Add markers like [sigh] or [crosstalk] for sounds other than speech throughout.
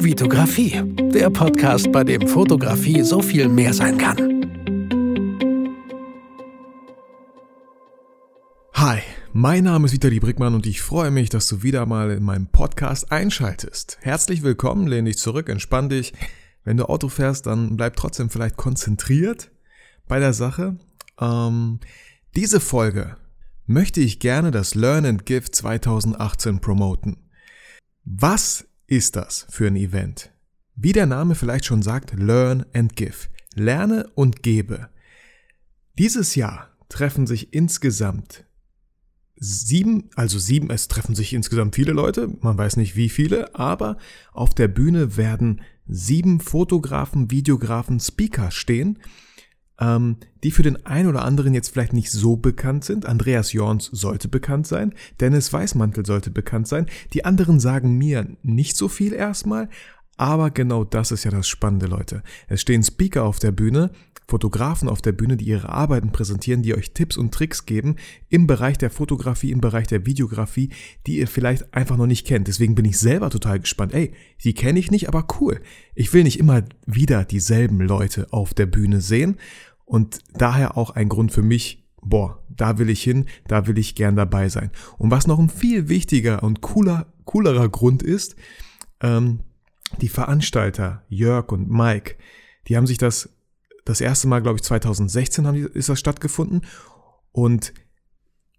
Vitografie, der Podcast, bei dem Fotografie so viel mehr sein kann. Hi, mein Name ist Vitali Brickmann und ich freue mich, dass du wieder mal in meinem Podcast einschaltest. Herzlich willkommen, lehn dich zurück, entspann dich. Wenn du Auto fährst, dann bleib trotzdem vielleicht konzentriert bei der Sache. Ähm, diese Folge möchte ich gerne das Learn and Give 2018 promoten. Was ist das für ein Event? Wie der Name vielleicht schon sagt, Learn and Give. Lerne und gebe. Dieses Jahr treffen sich insgesamt sieben, also sieben, es treffen sich insgesamt viele Leute, man weiß nicht wie viele, aber auf der Bühne werden sieben Fotografen, Videografen, Speaker stehen, ähm, die für den einen oder anderen jetzt vielleicht nicht so bekannt sind. Andreas Jorns sollte bekannt sein, Dennis Weißmantel sollte bekannt sein. Die anderen sagen mir nicht so viel erstmal, aber genau das ist ja das Spannende, Leute. Es stehen Speaker auf der Bühne, Fotografen auf der Bühne, die ihre Arbeiten präsentieren, die euch Tipps und Tricks geben im Bereich der Fotografie, im Bereich der Videografie, die ihr vielleicht einfach noch nicht kennt. Deswegen bin ich selber total gespannt. Ey, die kenne ich nicht, aber cool. Ich will nicht immer wieder dieselben Leute auf der Bühne sehen und daher auch ein Grund für mich, boah, da will ich hin, da will ich gern dabei sein. Und was noch ein viel wichtiger und cooler, coolerer Grund ist, ähm, die Veranstalter Jörg und Mike, die haben sich das das erste Mal, glaube ich, 2016 haben die, ist das stattgefunden. Und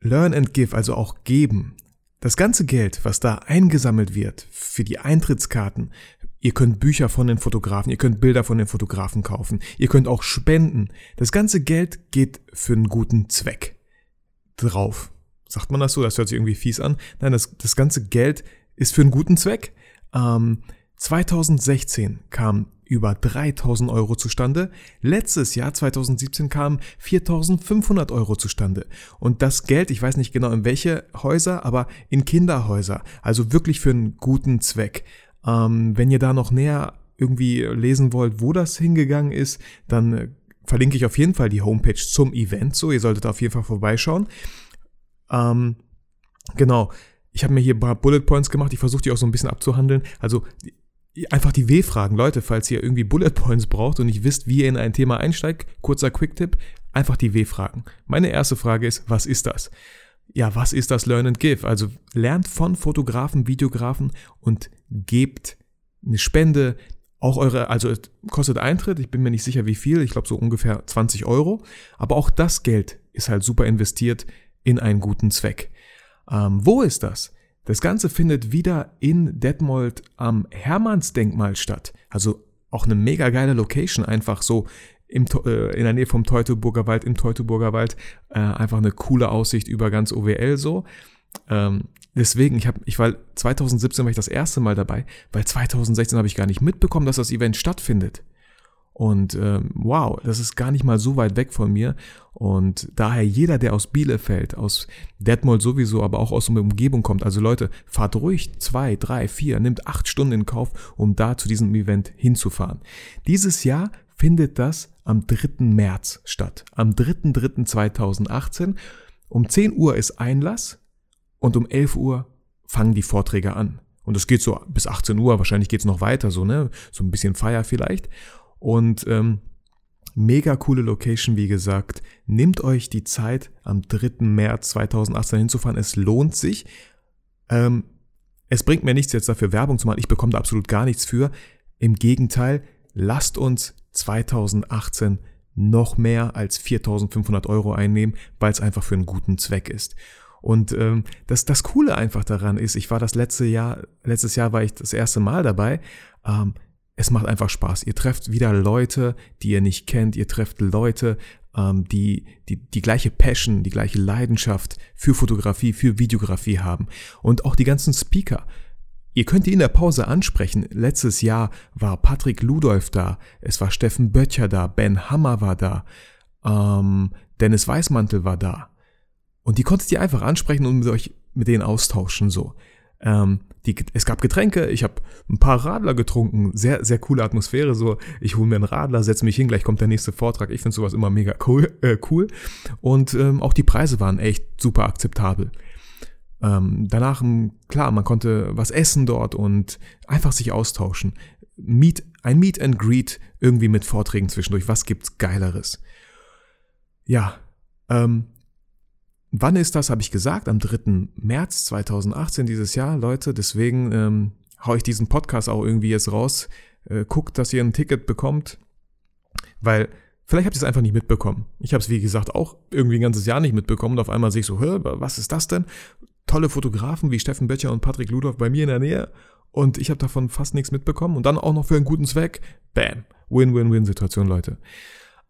Learn and Give, also auch geben. Das ganze Geld, was da eingesammelt wird für die Eintrittskarten, ihr könnt Bücher von den Fotografen, ihr könnt Bilder von den Fotografen kaufen, ihr könnt auch spenden. Das ganze Geld geht für einen guten Zweck drauf. Sagt man das so? Das hört sich irgendwie fies an. Nein, das, das ganze Geld ist für einen guten Zweck. Ähm, 2016 kam über 3000 Euro zustande. Letztes Jahr, 2017, kamen 4500 Euro zustande. Und das Geld, ich weiß nicht genau in welche Häuser, aber in Kinderhäuser. Also wirklich für einen guten Zweck. Ähm, wenn ihr da noch näher irgendwie lesen wollt, wo das hingegangen ist, dann äh, verlinke ich auf jeden Fall die Homepage zum Event. So, ihr solltet auf jeden Fall vorbeischauen. Ähm, genau. Ich habe mir hier ein paar Bullet Points gemacht. Ich versuche die auch so ein bisschen abzuhandeln. Also einfach die W-Fragen. Leute, falls ihr irgendwie Bullet Points braucht und nicht wisst, wie ihr in ein Thema einsteigt, kurzer Quick-Tipp, einfach die W-Fragen. Meine erste Frage ist, was ist das? Ja, was ist das Learn and Give? Also lernt von Fotografen, Videografen und gebt eine Spende. Auch eure, also es kostet Eintritt, ich bin mir nicht sicher wie viel, ich glaube so ungefähr 20 Euro. Aber auch das Geld ist halt super investiert in einen guten Zweck. Ähm, wo ist das? Das Ganze findet wieder in Detmold am Hermannsdenkmal statt. Also auch eine mega geile Location, einfach so im, äh, in der Nähe vom Teutoburger Wald, im Teutoburger Wald. Äh, einfach eine coole Aussicht über ganz OWL so. Ähm, deswegen, ich, hab, ich war 2017 war ich das erste Mal dabei, weil 2016 habe ich gar nicht mitbekommen, dass das Event stattfindet. Und ähm, wow, das ist gar nicht mal so weit weg von mir. Und daher jeder, der aus Bielefeld, aus Detmold sowieso, aber auch aus der Umgebung kommt, also Leute, fahrt ruhig zwei, drei, vier, nimmt acht Stunden in Kauf, um da zu diesem Event hinzufahren. Dieses Jahr findet das am 3. März statt. Am 3.3.2018. Um 10 Uhr ist Einlass und um 11 Uhr fangen die Vorträge an. Und es geht so bis 18 Uhr, wahrscheinlich geht es noch weiter, so, ne? So ein bisschen Feier vielleicht. Und ähm, mega coole Location, wie gesagt. Nehmt euch die Zeit, am 3. März 2018 hinzufahren. Es lohnt sich. Ähm, es bringt mir nichts, jetzt dafür Werbung zu machen. Ich bekomme da absolut gar nichts für. Im Gegenteil, lasst uns 2018 noch mehr als 4500 Euro einnehmen, weil es einfach für einen guten Zweck ist. Und ähm, das, das Coole einfach daran ist, ich war das letzte Jahr, letztes Jahr war ich das erste Mal dabei. Ähm, es macht einfach Spaß. Ihr trefft wieder Leute, die ihr nicht kennt. Ihr trefft Leute, ähm, die, die die gleiche Passion, die gleiche Leidenschaft für Fotografie, für Videografie haben. Und auch die ganzen Speaker. Ihr könnt die in der Pause ansprechen. Letztes Jahr war Patrick Ludolf da, es war Steffen Böttcher da, Ben Hammer war da, ähm, Dennis Weißmantel war da. Und die konntet ihr einfach ansprechen und mit euch mit denen austauschen so. Ähm, die, es gab Getränke, ich habe ein paar Radler getrunken, sehr, sehr coole Atmosphäre, so ich hole mir einen Radler, setze mich hin, gleich kommt der nächste Vortrag, ich finde sowas immer mega cool. [laughs] Äh, cool. Und ähm, auch die Preise waren echt super akzeptabel. Ähm, danach, klar, man konnte was essen dort und einfach sich austauschen. Meet, ein Meet and Greet irgendwie mit Vorträgen zwischendurch. Was gibt's Geileres? Ja, ähm, wann ist das, habe ich gesagt, am 3. März 2018 dieses Jahr, Leute. Deswegen ähm, haue ich diesen Podcast auch irgendwie jetzt raus. Äh, guckt, dass ihr ein Ticket bekommt, weil Vielleicht habt ihr es einfach nicht mitbekommen. Ich habe es, wie gesagt, auch irgendwie ein ganzes Jahr nicht mitbekommen. Und auf einmal sehe ich so, Hör, was ist das denn? Tolle Fotografen wie Steffen Böttcher und Patrick Ludolf bei mir in der Nähe. Und ich habe davon fast nichts mitbekommen. Und dann auch noch für einen guten Zweck. Bam. Win-Win-Win-Situation, Leute.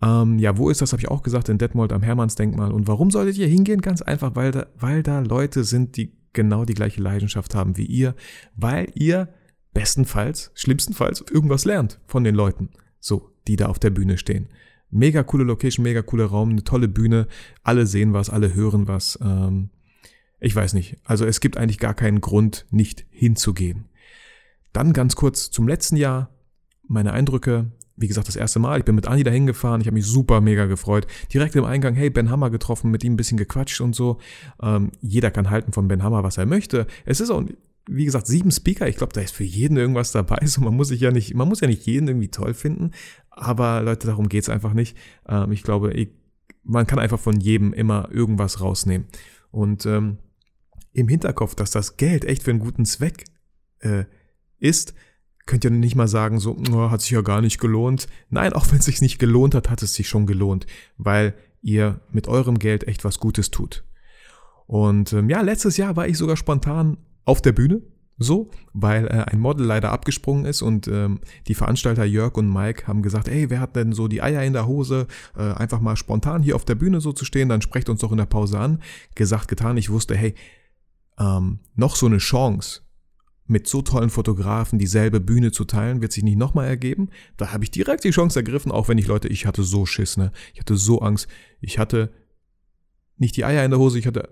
Ähm, ja, wo ist das, habe ich auch gesagt, in Detmold am Hermannsdenkmal. Und warum solltet ihr hingehen? Ganz einfach, weil da, weil da Leute sind, die genau die gleiche Leidenschaft haben wie ihr. Weil ihr bestenfalls, schlimmstenfalls irgendwas lernt von den Leuten. So, die da auf der Bühne stehen. Mega coole Location, mega cooler Raum, eine tolle Bühne. Alle sehen was, alle hören was. Ähm, ich weiß nicht. Also es gibt eigentlich gar keinen Grund, nicht hinzugehen. Dann ganz kurz zum letzten Jahr. Meine Eindrücke. Wie gesagt, das erste Mal. Ich bin mit Anni dahin gefahren. Ich habe mich super mega gefreut. Direkt im Eingang, hey, Ben Hammer getroffen, mit ihm ein bisschen gequatscht und so. Ähm, jeder kann halten von Ben Hammer, was er möchte. Es ist auch, wie gesagt, sieben Speaker. Ich glaube, da ist für jeden irgendwas dabei. [laughs] So, man muss sich ja nicht, man muss ja nicht jeden irgendwie toll finden. Aber Leute, darum geht's einfach nicht. Ähm, ich glaube, ich, man kann einfach von jedem immer irgendwas rausnehmen. Und ähm, im Hinterkopf, dass das Geld echt für einen guten Zweck äh, ist, könnt ihr nicht mal sagen, so, oh, hat sich ja gar nicht gelohnt. Nein, auch wenn es sich nicht gelohnt hat, hat es sich schon gelohnt, weil ihr mit eurem Geld echt was Gutes tut. Und ähm, ja, letztes Jahr war ich sogar spontan auf der Bühne so, weil äh, ein Model leider abgesprungen ist und ähm, die Veranstalter Jörg und Mike haben gesagt, ey, wer hat denn so die Eier in der Hose, äh, einfach mal spontan hier auf der Bühne so zu stehen, dann sprecht uns doch in der Pause an. Gesagt, getan, ich wusste, hey, ähm, noch so eine Chance mit so tollen Fotografen dieselbe Bühne zu teilen, wird sich nicht nochmal ergeben. Da habe ich direkt die Chance ergriffen, auch wenn ich Leute, ich hatte so Schiss, ne? Ich hatte so Angst. Ich hatte nicht die Eier in der Hose, ich hatte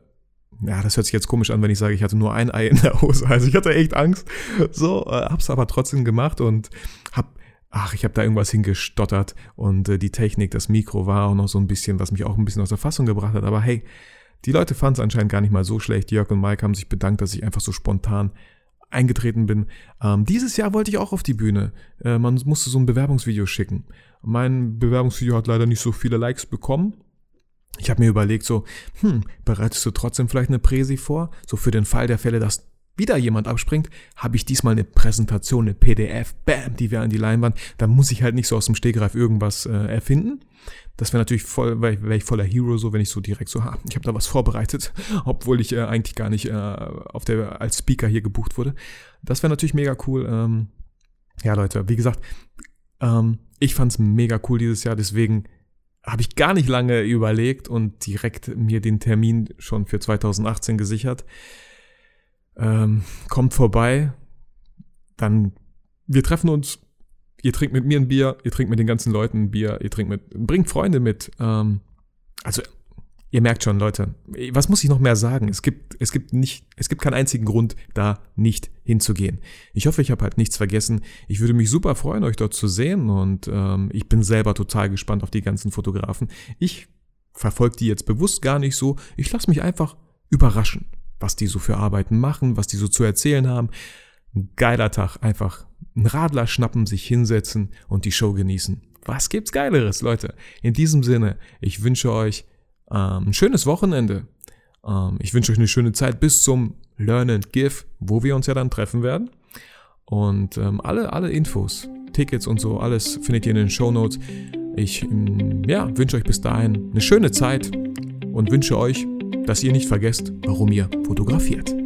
ja, das hört sich jetzt komisch an, wenn ich sage, ich hatte nur ein Ei in der Hose. Also ich hatte echt Angst. So, äh, hab's aber trotzdem gemacht und hab, ach, ich habe da irgendwas hingestottert und äh, die Technik, das Mikro war auch noch so ein bisschen, was mich auch ein bisschen aus der Fassung gebracht hat. Aber hey, die Leute fanden es anscheinend gar nicht mal so schlecht. Jörg und Mike haben sich bedankt, dass ich einfach so spontan eingetreten bin. Ähm, dieses Jahr wollte ich auch auf die Bühne. Äh, man musste so ein Bewerbungsvideo schicken. Mein Bewerbungsvideo hat leider nicht so viele Likes bekommen. Ich habe mir überlegt, so, hm, bereitest du trotzdem vielleicht eine Präsi vor? So für den Fall der Fälle, dass wieder jemand abspringt, habe ich diesmal eine Präsentation, eine PDF, bam, die wäre an die Leinwand. Da muss ich halt nicht so aus dem Stegreif irgendwas äh, erfinden. Das wäre natürlich voll, wäre wär ich voller Hero, so wenn ich so direkt so, ha, ich habe da was vorbereitet, [laughs] obwohl ich äh, eigentlich gar nicht äh, auf der als Speaker hier gebucht wurde. Das wäre natürlich mega cool. Ähm, ja, Leute, wie gesagt, ähm, ich fand's mega cool dieses Jahr, deswegen habe ich gar nicht lange überlegt und direkt mir den Termin schon für 2018 gesichert. Ähm, kommt vorbei, dann wir treffen uns. Ihr trinkt mit mir ein Bier, ihr trinkt mit den ganzen Leuten ein Bier, ihr trinkt mit, bringt Freunde mit. Ähm, also Ihr merkt schon, Leute, was muss ich noch mehr sagen? Es gibt, es gibt nicht, es gibt keinen einzigen Grund, da nicht hinzugehen. Ich hoffe, ich habe halt nichts vergessen. Ich würde mich super freuen, euch dort zu sehen und ähm, ich bin selber total gespannt auf die ganzen Fotografen. Ich verfolge die jetzt bewusst gar nicht so. Ich lasse mich einfach überraschen, was die so für Arbeiten machen, was die so zu erzählen haben. Ein geiler Tag, einfach ein Radler schnappen, sich hinsetzen und die Show genießen. Was gibt's Geileres, Leute? In diesem Sinne, ich wünsche euch ähm, ein schönes Wochenende. Ähm, ich wünsche euch eine schöne Zeit bis zum Learn and Give, wo wir uns ja dann treffen werden. Und ähm, alle, alle Infos, Tickets und so, alles findet ihr in den Show Notes. Ich ähm, ja, wünsche euch bis dahin eine schöne Zeit und wünsche euch, dass ihr nicht vergesst, warum ihr fotografiert.